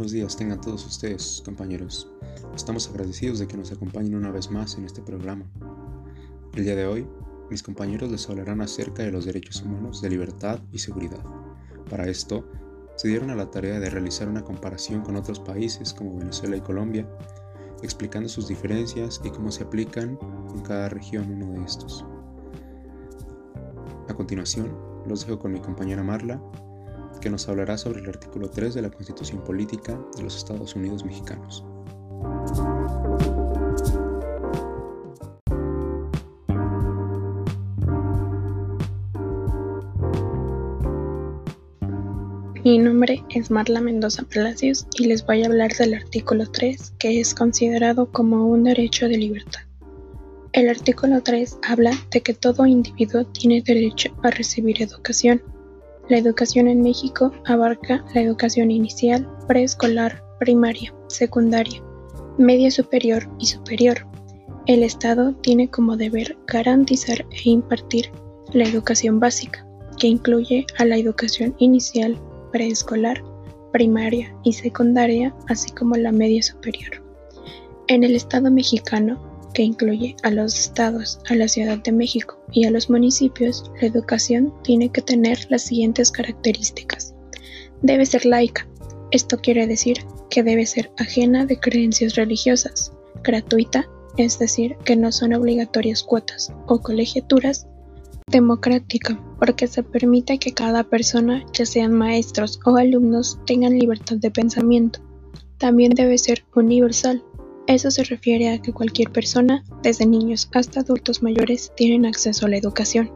buenos días tengan todos ustedes, compañeros. Estamos agradecidos de que nos acompañen una vez más en este programa. El día de hoy, mis compañeros les hablarán acerca de los derechos humanos de libertad y seguridad. Para esto, se dieron a la tarea de realizar una comparación con otros países como Venezuela y Colombia, explicando sus diferencias y cómo se aplican en cada región uno de estos. A continuación, los dejo con mi compañera Marla, que nos hablará sobre el artículo 3 de la Constitución Política de los Estados Unidos Mexicanos. Mi nombre es Marla Mendoza Palacios y les voy a hablar del artículo 3, que es considerado como un derecho de libertad. El artículo 3 habla de que todo individuo tiene derecho a recibir educación. La educación en México abarca la educación inicial, preescolar, primaria, secundaria, media superior y superior. El Estado tiene como deber garantizar e impartir la educación básica, que incluye a la educación inicial, preescolar, primaria y secundaria, así como la media superior. En el Estado mexicano, que incluye a los estados, a la Ciudad de México y a los municipios, la educación tiene que tener las siguientes características. Debe ser laica. Esto quiere decir que debe ser ajena de creencias religiosas, gratuita, es decir, que no son obligatorias cuotas o colegiaturas, democrática, porque se permite que cada persona, ya sean maestros o alumnos, tengan libertad de pensamiento. También debe ser universal, eso se refiere a que cualquier persona, desde niños hasta adultos mayores, tienen acceso a la educación.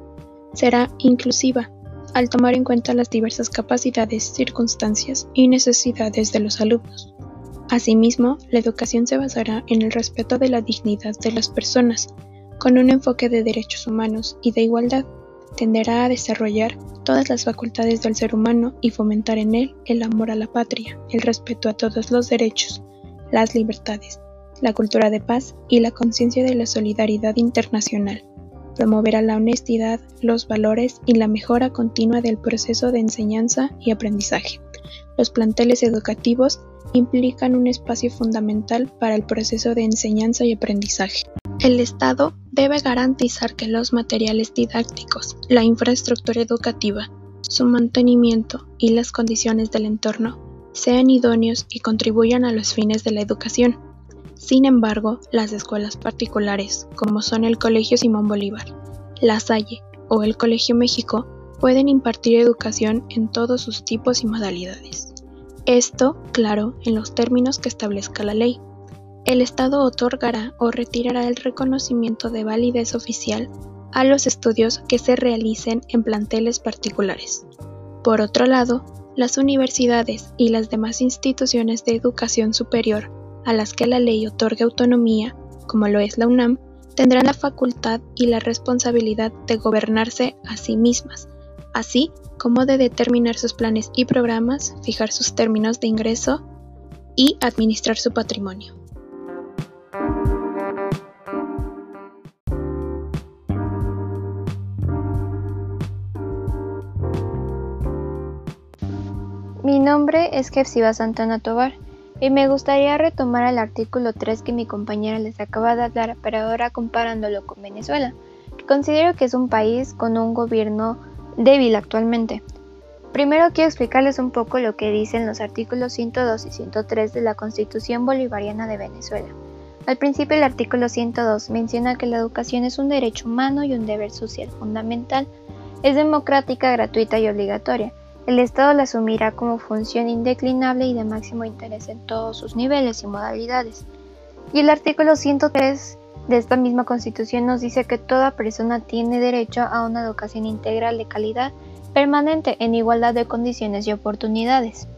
Será inclusiva, al tomar en cuenta las diversas capacidades, circunstancias y necesidades de los alumnos. Asimismo, la educación se basará en el respeto de la dignidad de las personas, con un enfoque de derechos humanos y de igualdad, tenderá a desarrollar todas las facultades del ser humano y fomentar en él el amor a la patria, el respeto a todos los derechos, las libertades, la cultura de paz y la conciencia de la solidaridad internacional. Promoverá la honestidad, los valores y la mejora continua del proceso de enseñanza y aprendizaje. Los planteles educativos implican un espacio fundamental para el proceso de enseñanza y aprendizaje. El Estado debe garantizar que los materiales didácticos, la infraestructura educativa, su mantenimiento y las condiciones del entorno sean idóneos y contribuyan a los fines de la educación. Sin embargo, las escuelas particulares, como son el Colegio Simón Bolívar, La Salle o el Colegio México, pueden impartir educación en todos sus tipos y modalidades. Esto, claro, en los términos que establezca la ley. El Estado otorgará o retirará el reconocimiento de validez oficial a los estudios que se realicen en planteles particulares. Por otro lado, las universidades y las demás instituciones de educación superior a las que la ley otorgue autonomía, como lo es la UNAM, tendrán la facultad y la responsabilidad de gobernarse a sí mismas, así como de determinar sus planes y programas, fijar sus términos de ingreso y administrar su patrimonio. Mi nombre es Kefsiba Santana Tobar y me gustaría retomar el artículo 3 que mi compañera les acaba de hablar, pero ahora comparándolo con Venezuela, que considero que es un país con un gobierno débil actualmente. Primero quiero explicarles un poco lo que dicen los artículos 102 y 103 de la Constitución Bolivariana de Venezuela. Al principio el artículo 102 menciona que la educación es un derecho humano y un deber social fundamental. Es democrática, gratuita y obligatoria el Estado la asumirá como función indeclinable y de máximo interés en todos sus niveles y modalidades. Y el artículo 103 de esta misma Constitución nos dice que toda persona tiene derecho a una educación integral de calidad permanente en igualdad de condiciones y oportunidades.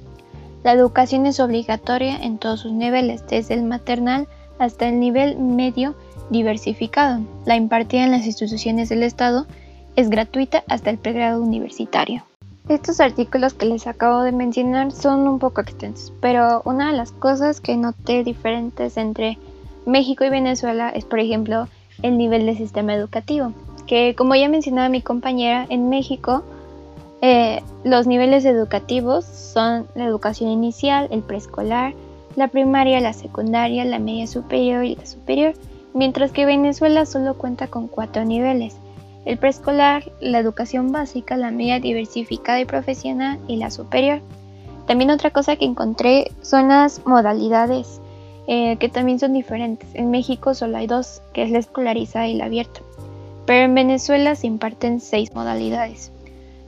La educación es obligatoria en todos sus niveles, desde el maternal hasta el nivel medio diversificado. La impartida en las instituciones del Estado es gratuita hasta el pregrado universitario. Estos artículos que les acabo de mencionar son un poco extensos, pero una de las cosas que noté diferentes entre México y Venezuela es, por ejemplo, el nivel de sistema educativo, que como ya mencionaba mi compañera, en México Eh, los niveles educativos son la educación inicial, el preescolar, la primaria, la secundaria, la media superior y la superior, mientras que Venezuela solo cuenta con cuatro niveles, el preescolar, la educación básica, la media diversificada y profesional y la superior. También otra cosa que encontré son las modalidades, eh, que también son diferentes. En México solo hay dos, que es la escolarizada y la abierta. Pero en Venezuela se imparten seis modalidades.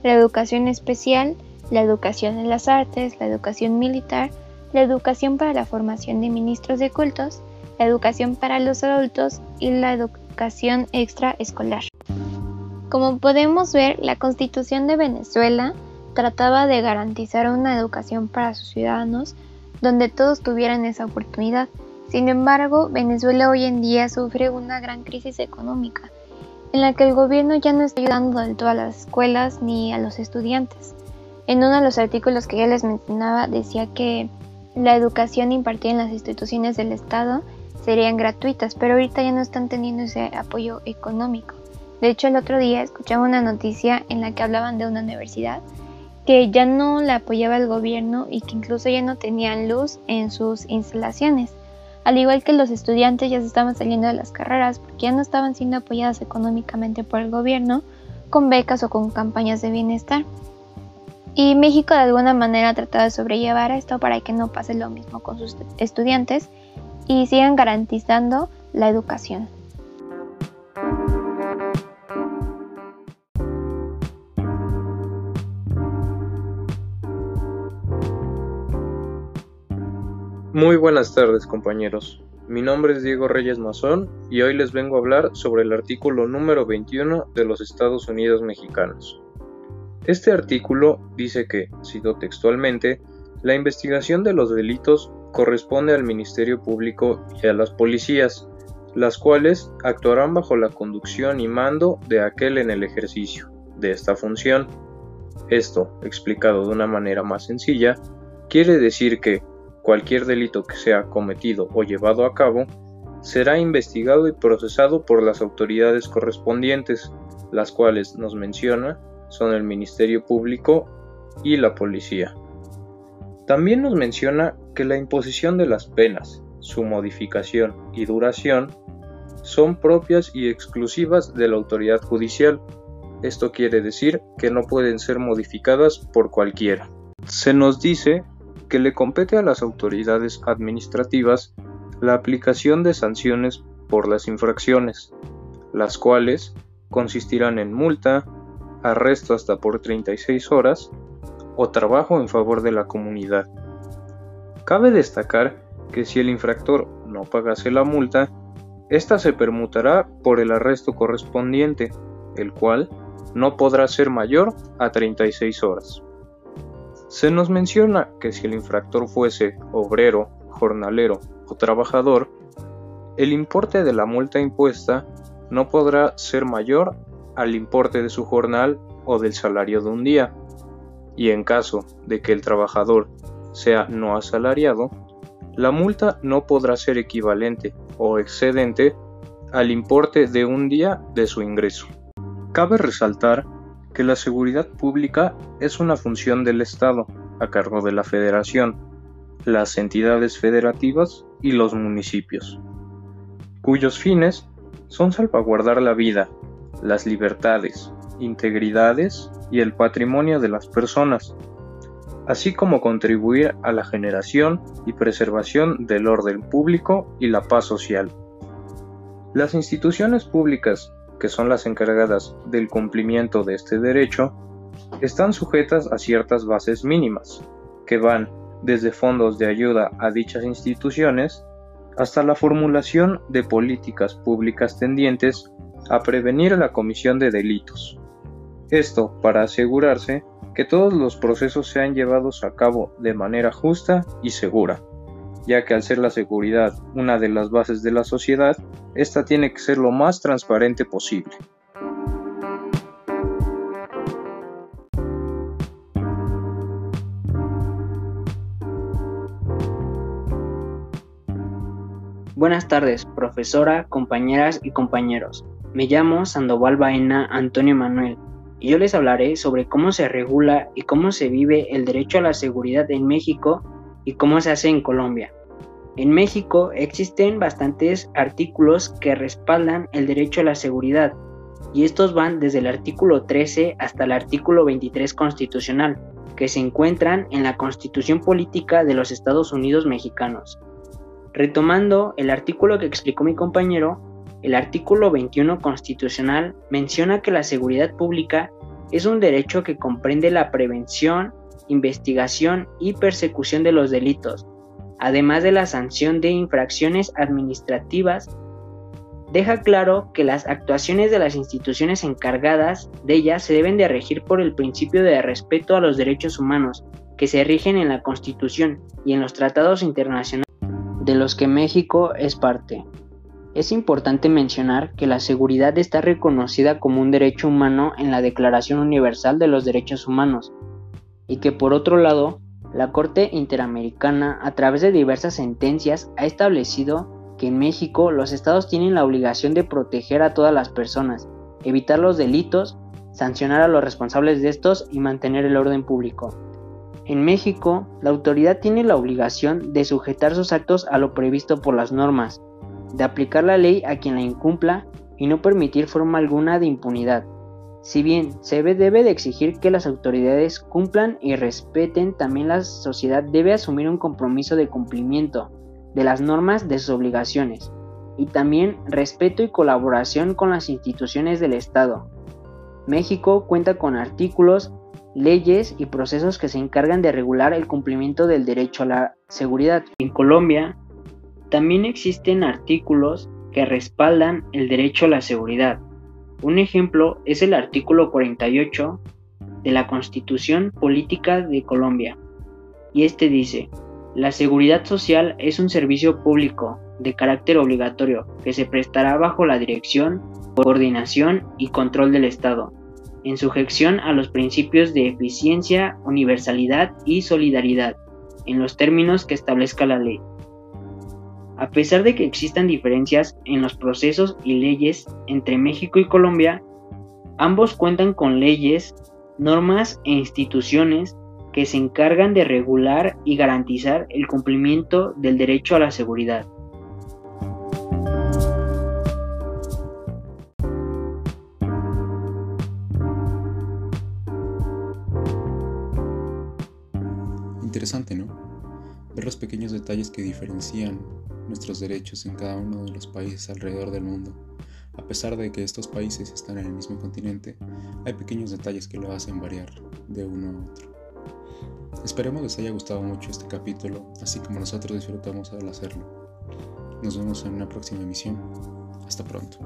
La educación especial, la educación en las artes, la educación militar, la educación para la formación de ministros de cultos, la educación para los adultos y la educación extraescolar. Como podemos ver, la Constitución de Venezuela trataba de garantizar una educación para sus ciudadanos donde todos tuvieran esa oportunidad. Sin embargo, Venezuela hoy en día sufre una gran crisis económica, en la que el gobierno ya no está ayudando del todo a las escuelas ni a los estudiantes. En uno de los artículos que ya les mencionaba decía que la educación impartida en las instituciones del Estado serían gratuitas, pero ahorita ya no están teniendo ese apoyo económico. De hecho, el otro día escuchaba una noticia en la que hablaban de una universidad que ya no la apoyaba el gobierno y que incluso ya no tenían luz en sus instalaciones. Al igual que los estudiantes ya se estaban saliendo de las carreras porque ya no estaban siendo apoyadas económicamente por el gobierno con becas o con campañas de bienestar. Y México de alguna manera ha tratado de sobrellevar esto para que no pase lo mismo con sus estudiantes y sigan garantizando la educación. Muy buenas tardes compañeros, mi nombre es Diego Reyes Mazón y hoy les vengo a hablar sobre el artículo número 21 de los Estados Unidos mexicanos. Este artículo dice que, cito textualmente, la investigación de los delitos corresponde al Ministerio Público y a las policías, las cuales actuarán bajo la conducción y mando de aquel en el ejercicio de esta función. Esto, explicado de una manera más sencilla, quiere decir que cualquier delito que sea cometido o llevado a cabo, será investigado y procesado por las autoridades correspondientes, las cuales nos menciona son el Ministerio Público y la Policía. También nos menciona que la imposición de las penas, su modificación y duración son propias y exclusivas de la autoridad judicial. Esto quiere decir que no pueden ser modificadas por cualquiera. Se nos dice que le compete a las autoridades administrativas la aplicación de sanciones por las infracciones, las cuales consistirán en multa, arresto hasta por 36 horas o trabajo en favor de la comunidad. Cabe destacar que si el infractor no pagase la multa, ésta se permutará por el arresto correspondiente, el cual no podrá ser mayor a 36 horas. Se nos menciona que si el infractor fuese obrero, jornalero o trabajador, el importe de la multa impuesta no podrá ser mayor al importe de su jornal o del salario de un día, y en caso de que el trabajador sea no asalariado, la multa no podrá ser equivalente o excedente al importe de un día de su ingreso. Cabe resaltar que la seguridad pública es una función del Estado a cargo de la Federación, las entidades federativas y los municipios, cuyos fines son salvaguardar la vida, las libertades, integridades y el patrimonio de las personas, así como contribuir a la generación y preservación del orden público y la paz social. Las instituciones públicas que son las encargadas del cumplimiento de este derecho, están sujetas a ciertas bases mínimas, que van desde fondos de ayuda a dichas instituciones hasta la formulación de políticas públicas tendientes a prevenir la comisión de delitos. Esto para asegurarse que todos los procesos sean llevados a cabo de manera justa y segura ya que al ser la seguridad una de las bases de la sociedad, esta tiene que ser lo más transparente posible. Buenas tardes, profesora, compañeras y compañeros. Me llamo Sandoval Baena Antonio Manuel. y yo les hablaré sobre cómo se regula y cómo se vive el derecho a la seguridad en México y cómo se hace en Colombia. En México existen bastantes artículos que respaldan el derecho a la seguridad, y estos van desde el artículo 13 hasta el artículo 23 constitucional, que se encuentran en la Constitución Política de los Estados Unidos Mexicanos. Retomando el artículo que explicó mi compañero, el artículo 21 constitucional menciona que la seguridad pública es un derecho que comprende la prevención, investigación y persecución de los delitos, además de la sanción de infracciones administrativas deja claro que las actuaciones de las instituciones encargadas de ellas se deben de regir por el principio de respeto a los derechos humanos que se rigen en la Constitución y en los tratados internacionales de los que México es parte. Es importante mencionar que la seguridad está reconocida como un derecho humano en la Declaración Universal de los Derechos Humanos y que por otro lado, la Corte Interamericana a través de diversas sentencias ha establecido que en México los estados tienen la obligación de proteger a todas las personas, evitar los delitos, sancionar a los responsables de estos y mantener el orden público. En México, la autoridad tiene la obligación de sujetar sus actos a lo previsto por las normas, de aplicar la ley a quien la incumpla y no permitir forma alguna de impunidad. Si bien se debe de exigir que las autoridades cumplan y respeten, también la sociedad debe asumir un compromiso de cumplimiento, de las normas de sus obligaciones y también respeto y colaboración con las instituciones del Estado. México cuenta con artículos, leyes y procesos que se encargan de regular el cumplimiento del derecho a la seguridad. En Colombia también existen artículos que respaldan el derecho a la seguridad. Un ejemplo es el artículo 48 de la Constitución Política de Colombia, y este dice, la seguridad social es un servicio público de carácter obligatorio que se prestará bajo la dirección, coordinación y control del Estado, en sujeción a los principios de eficiencia, universalidad y solidaridad, en los términos que establezca la ley. A pesar de que existan diferencias en los procesos y leyes entre México y Colombia, ambos cuentan con leyes, normas e instituciones que se encargan de regular y garantizar el cumplimiento del derecho a la seguridad. Interesante, ¿no? Ver los pequeños detalles que diferencian nuestros derechos en cada uno de los países alrededor del mundo. A pesar de que estos países están en el mismo continente, hay pequeños detalles que lo hacen variar de uno a otro. Esperemos les haya gustado mucho este capítulo, así como nosotros disfrutamos al hacerlo. Nos vemos en una próxima emisión. Hasta pronto.